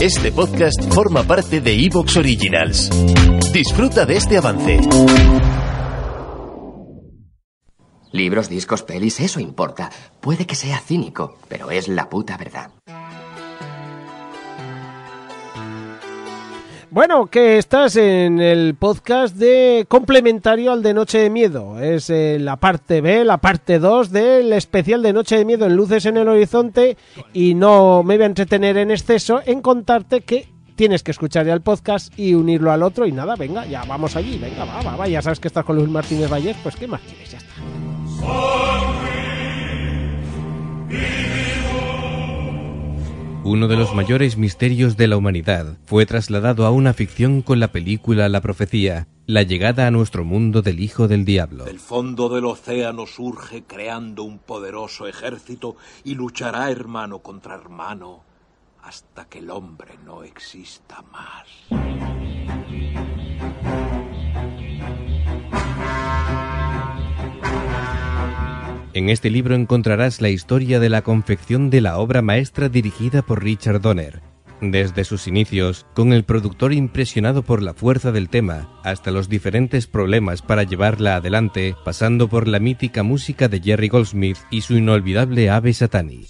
Este podcast forma parte de Evox Originals. Disfruta de este avance. Libros, discos, pelis, eso importa. Puede que sea cínico, pero es la puta verdad. Bueno, que estás en el podcast de complementario al de Noche de Miedo. Es eh, la parte B, la parte 2 del especial de Noche de Miedo en Luces en el Horizonte. Y no me voy a entretener en exceso en contarte que tienes que escuchar ya el podcast y unirlo al otro. Y nada, venga, ya vamos allí. Venga, va, va, va. Ya sabes que estás con Luis Martínez Valles, pues ¿qué más quieres? Ya está. Uno de los mayores misterios de la humanidad fue trasladado a una ficción con la película La Profecía, la llegada a nuestro mundo del Hijo del Diablo. Del fondo del océano surge creando un poderoso ejército y luchará hermano contra hermano hasta que el hombre no exista más. En este libro encontrarás la historia de la confección de la obra maestra dirigida por Richard Donner, desde sus inicios, con el productor impresionado por la fuerza del tema, hasta los diferentes problemas para llevarla adelante, pasando por la mítica música de Jerry Goldsmith y su inolvidable ave satani.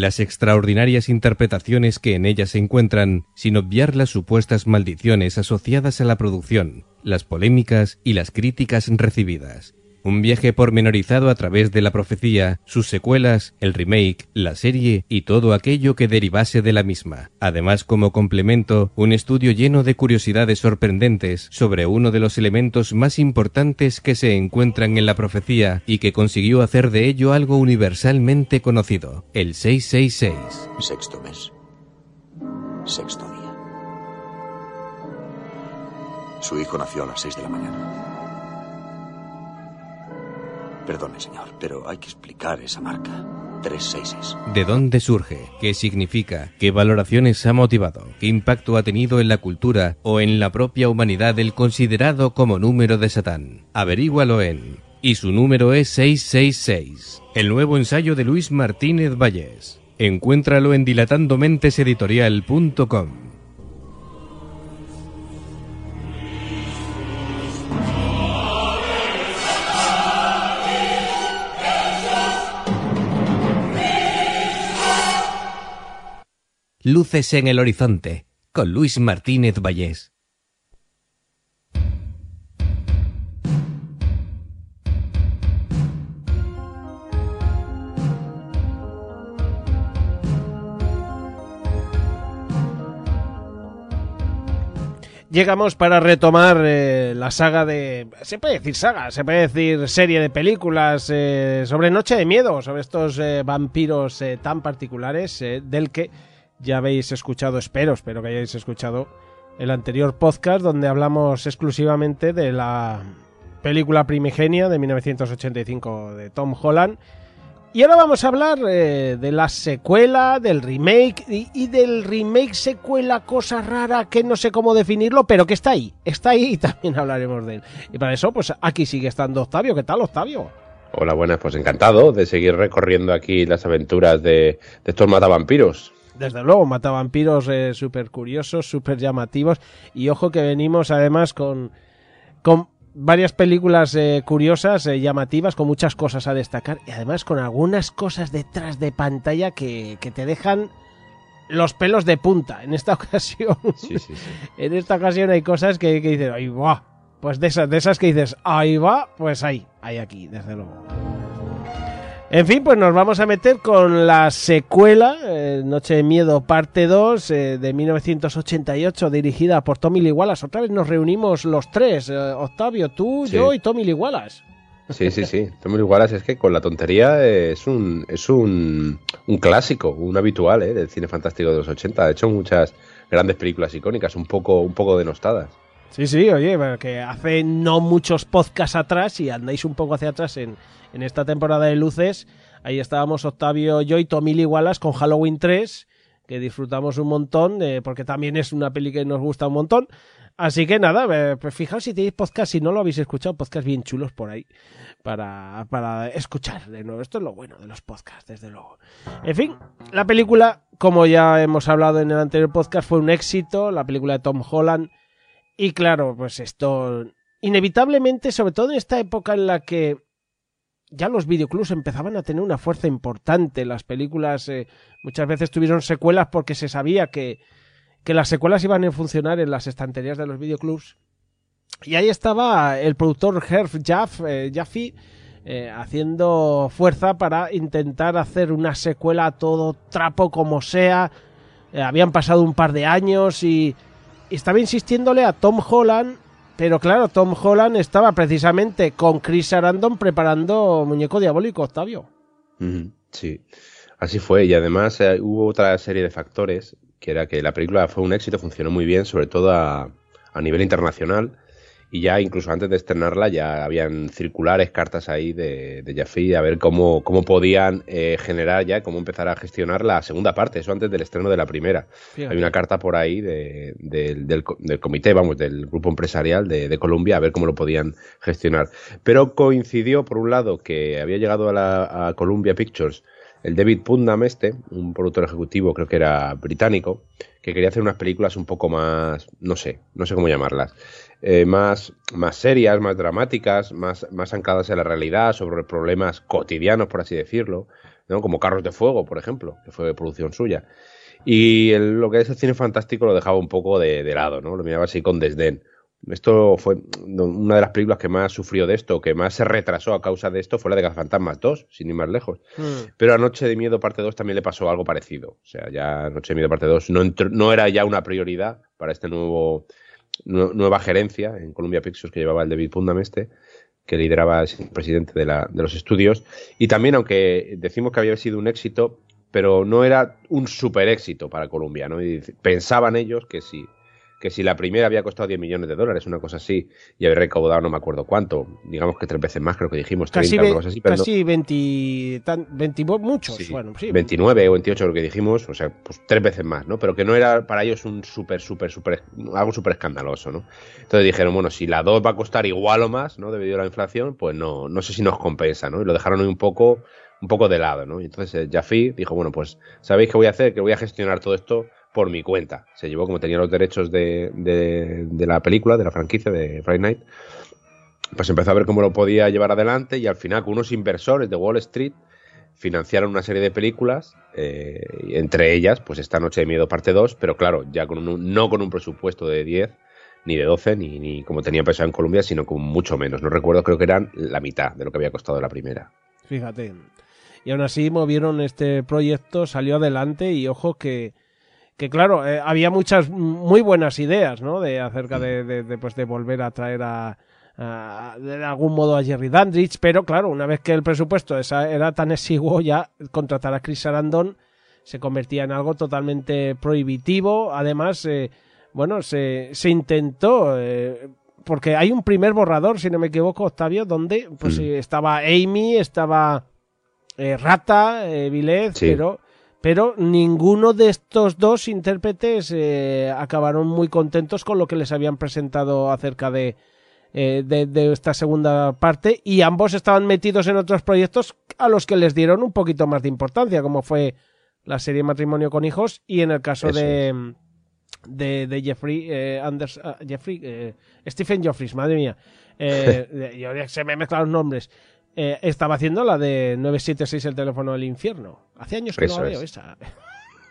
Las extraordinarias interpretaciones que en ella se encuentran, sin obviar las supuestas maldiciones asociadas a la producción, las polémicas y las críticas recibidas. Un viaje pormenorizado a través de la profecía, sus secuelas, el remake, la serie y todo aquello que derivase de la misma. Además, como complemento, un estudio lleno de curiosidades sorprendentes sobre uno de los elementos más importantes que se encuentran en la profecía y que consiguió hacer de ello algo universalmente conocido, el 666. Sexto mes. Sexto día. Su hijo nació a las seis de la mañana. Perdone, señor, pero hay que explicar esa marca. Tres seises. ¿De dónde surge? ¿Qué significa? ¿Qué valoraciones ha motivado? ¿Qué impacto ha tenido en la cultura o en la propia humanidad el considerado como número de Satán? Averígualo en... Y su número es 666. El nuevo ensayo de Luis Martínez Vallés. Encuéntralo en dilatandomenteseditorial.com. Luces en el horizonte, con Luis Martínez Vallés. Llegamos para retomar eh, la saga de... Se puede decir saga, se puede decir serie de películas eh, sobre Noche de Miedo, sobre estos eh, vampiros tan particulares del que ya habéis escuchado, espero, espero que hayáis escuchado el anterior podcast donde hablamos exclusivamente de la película primigenia de 1985 de Tom Holland. Y ahora vamos a hablar eh, de la secuela, del remake y, del remake secuela cosa rara que no sé cómo definirlo, pero que está ahí, está ahí y también hablaremos de él. Y para eso, pues aquí sigue estando Octavio. ¿Qué tal, Octavio? Hola, buenas, pues encantado de seguir recorriendo aquí las aventuras de, de estos matavampiros. Desde luego, matavampiros eh, súper curiosos, súper llamativos. Y ojo que venimos además con, con varias películas eh, curiosas, eh, llamativas, con muchas cosas a destacar. Y además con algunas cosas detrás de pantalla que, que te dejan los pelos de punta. En esta ocasión, Sí, sí, sí. en esta ocasión hay cosas que, que dices, ahí va. Pues de esas, de esas que dices, ahí va, pues ahí, hay aquí, desde luego. En fin, pues nos vamos a meter con la secuela, eh, Noche de Miedo, parte 2, eh, de 1988, dirigida por Tommy Lee Wallace. Otra vez nos reunimos los tres, eh, Octavio, tú, Sí. yo y Tommy Lee Wallace. Sí, sí, sí. Tommy Lee Wallace es que con la tontería es un, es un, un clásico, un habitual ¿eh? del cine fantástico de los 80. Ha hecho muchas grandes películas icónicas, un poco, un poco denostadas. Sí, sí, oye, que hace no muchos podcasts atrás y andáis un poco hacia atrás en, en esta temporada de luces. Ahí estábamos Octavio, yo y Tommy Lee Wallace con Halloween 3, que disfrutamos un montón, porque también es una peli que nos gusta un montón. Así que nada, eh, pues fijaos si tenéis podcast, si no lo habéis escuchado, podcast bien chulos por ahí para, para escuchar de nuevo. Esto es lo bueno de los podcasts, desde luego. En fin, la película, como ya hemos hablado en el anterior podcast, fue un éxito, la película de Tom Holland. Y claro, pues esto, inevitablemente, sobre todo en esta época en la que ya los videoclubs empezaban a tener una fuerza importante, las películas eh, muchas veces tuvieron secuelas porque se sabía que, que las secuelas iban a funcionar en las estanterías de los videoclubs. Y ahí estaba el productor Herb Jaff, eh, eh, haciendo fuerza para intentar hacer una secuela a todo trapo como sea. Eh, habían pasado un par de años y estaba insistiéndole a Tom Holland, pero claro, Tom Holland estaba precisamente con Chris Sarandon preparando Muñeco Diabólico, Octavio. Sí, así fue. Y además eh, hubo otra serie de factores, que era que la película fue un éxito, funcionó muy bien, sobre todo a nivel internacional. Y ya incluso antes de estrenarla ya habían circulares, cartas ahí de, de Jaffe a ver cómo, cómo podían eh, generar ya, cómo empezar a gestionar la segunda parte, eso antes del estreno de la primera. Fíjate. Hay una carta por ahí de- del, del co- del comité, vamos, del grupo empresarial de, de Colombia a ver cómo lo podían gestionar. Pero coincidió, por un lado, que había llegado a, la, a Columbia Pictures el David Putnam este, un productor ejecutivo, creo que era británico, que quería hacer unas películas un poco más, no sé, no sé cómo llamarlas, eh, más, más serias, más dramáticas, más, más ancladas en la realidad, sobre problemas cotidianos, por así decirlo, ¿no? como Carros de Fuego, por ejemplo, que fue producción suya. Y lo que es el cine fantástico lo dejaba un poco de, de lado, ¿no? Lo miraba así con desdén. Esto fue una de las películas que más sufrió de esto, que más se retrasó a causa de esto, fue la de Fantasmas 2, sin ir más lejos. Mm. Pero a Noche de Miedo parte 2 también le pasó algo parecido. O sea, ya Noche de Miedo parte 2 no, entró- no era ya una prioridad para nu- nueva gerencia en Columbia Pictures que llevaba el David Pundam este, que lideraba el presidente de, la- de los estudios. Y también, aunque decimos que había sido un éxito, pero no era un super éxito para Columbia, ¿no? Y pensaban ellos que sí que si la primera había costado 10 millones de dólares, una cosa así, y había recaudado no me acuerdo cuánto, digamos que tres veces más, creo que dijimos, 30, Casi, ve- así, pero no- casi 20, tan- 20 muchos, Sí, bueno, sí. 29 o 28 lo que dijimos, o sea, pues tres veces más, ¿no? Pero que no era para ellos un súper, súper, súper, algo súper escandaloso, ¿no? Entonces dijeron, bueno, si la 2 va a costar igual o más, ¿no? Debido a la inflación, pues no, no sé si nos compensa, ¿no? Y lo dejaron un poco, un poco de lado, ¿no? Y entonces eh, Jaffe dijo, bueno, pues, ¿sabéis qué voy a hacer? Que voy a gestionar todo esto por mi cuenta. Se llevó, como tenía los derechos de, de, la película, de la franquicia de Friday Night, pues empezó a ver cómo lo podía llevar adelante y al final con unos inversores de Wall Street financiaron una serie de películas, eh, entre ellas, pues esta Noche de Miedo parte 2, pero claro, ya con un, no con un presupuesto de 10, ni de 12, ni, ni como tenía pensado en Colombia, sino con mucho menos. No recuerdo, creo que eran la mitad de lo que había costado la primera. Fíjate. Y aún así movieron este proyecto, salió adelante y ojo que, que claro, eh, había muchas muy buenas ideas, ¿no? De acerca de, de, de, pues, de volver a traer a, a- de algún modo a Jerry Dandridge, pero claro, una vez que el presupuesto esa- era tan exiguo, ya contratar a Chris Sarandon se convertía en algo totalmente prohibitivo. Además, eh, bueno, se, se intentó, eh, porque hay un primer borrador, si no me equivoco, Octavio, donde pues Mm. estaba Amy, estaba eh, Rata, eh, Vilez, Sí. pero, pero ninguno de estos dos intérpretes eh, acabaron muy contentos con lo que les habían presentado acerca de, eh, de, de esta segunda parte y ambos estaban metidos en otros proyectos a los que les dieron un poquito más de importancia, como fue la serie Matrimonio con Hijos y en el caso de, de, de Jeffrey eh, Anders, ah, Jeffrey, eh, Stephen Joffries, madre mía. Eh, yo se me mezclan los nombres. Eh, estaba haciendo la de 976 el teléfono del infierno. Hace años que no la veo es. esa.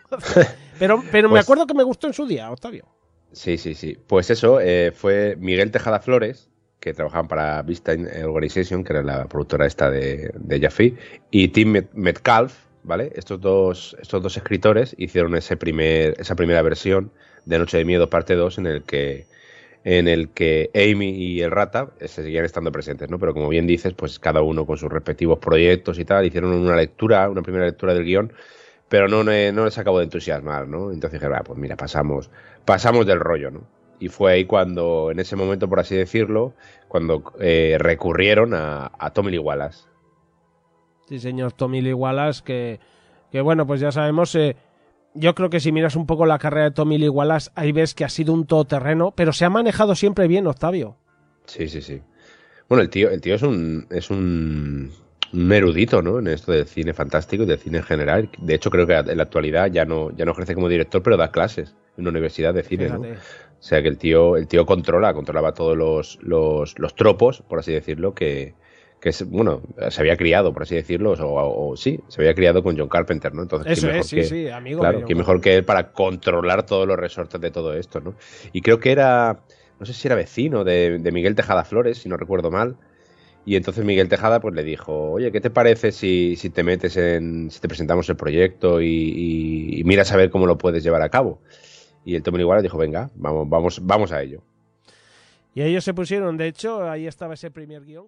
pero pero me Pues- acuerdo que me gustó en su día, Octavio. Sí, sí, sí. Pues eso, eh, fue Miguel Tejada Flores, que trabajaban para Vista Organization, que era la productora esta de, de Jaffe, y Tim Metcalf, ¿vale? Estos dos, estos dos escritores hicieron ese primer, esa primera versión de Noche de Miedo, parte 2, en el que en el que Amy y el Rata se seguían estando presentes, ¿no? Pero como bien dices, pues cada uno con sus respectivos proyectos y tal, hicieron una lectura, una primera lectura del guion, pero no, no les acabó de entusiasmar, ¿no? Entonces dije, pues mira, pasamos, pasamos del rollo, ¿no? Y fue ahí cuando, en ese momento, por así decirlo, cuando eh, recurrieron a, Tommy Lee Wallace. Sí, señor, Tommy Lee Wallace, que, que bueno, pues ya sabemos, eh, yo creo que si miras un poco la carrera de Tommy Lee Wallace, ahí ves que ha sido un todoterreno, pero se ha manejado siempre bien, Octavio. Sí, sí, sí. Bueno, el tío, el tío es un, es un, erudito, ¿no? En esto del cine fantástico y del cine en general. De hecho, creo que en la actualidad ya no, ya no ejerce como director, pero da clases en una universidad de cine, ¿no? O sea que el tío, el tío controla, controlaba todos los, los, los tropos, por así decirlo, que, que bueno, se había criado, por así decirlo, o, sí, se había criado con John Carpenter, ¿no? Entonces, Eso es, sí, sí, amigo. Claro, quién mejor que él para controlar todos los resortes de todo esto, ¿no? Y creo que era, no sé si era vecino de, Miguel Tejada Flores, si no recuerdo mal. Y entonces Miguel Tejada pues le dijo, oye, ¿qué te parece si, si te metes en, si te presentamos el proyecto y, miras a ver cómo lo puedes llevar a cabo? Y el Tommy Iguala dijo, venga, vamos, vamos, vamos a ello. Y ellos se pusieron, de hecho, ahí estaba ese primer guion.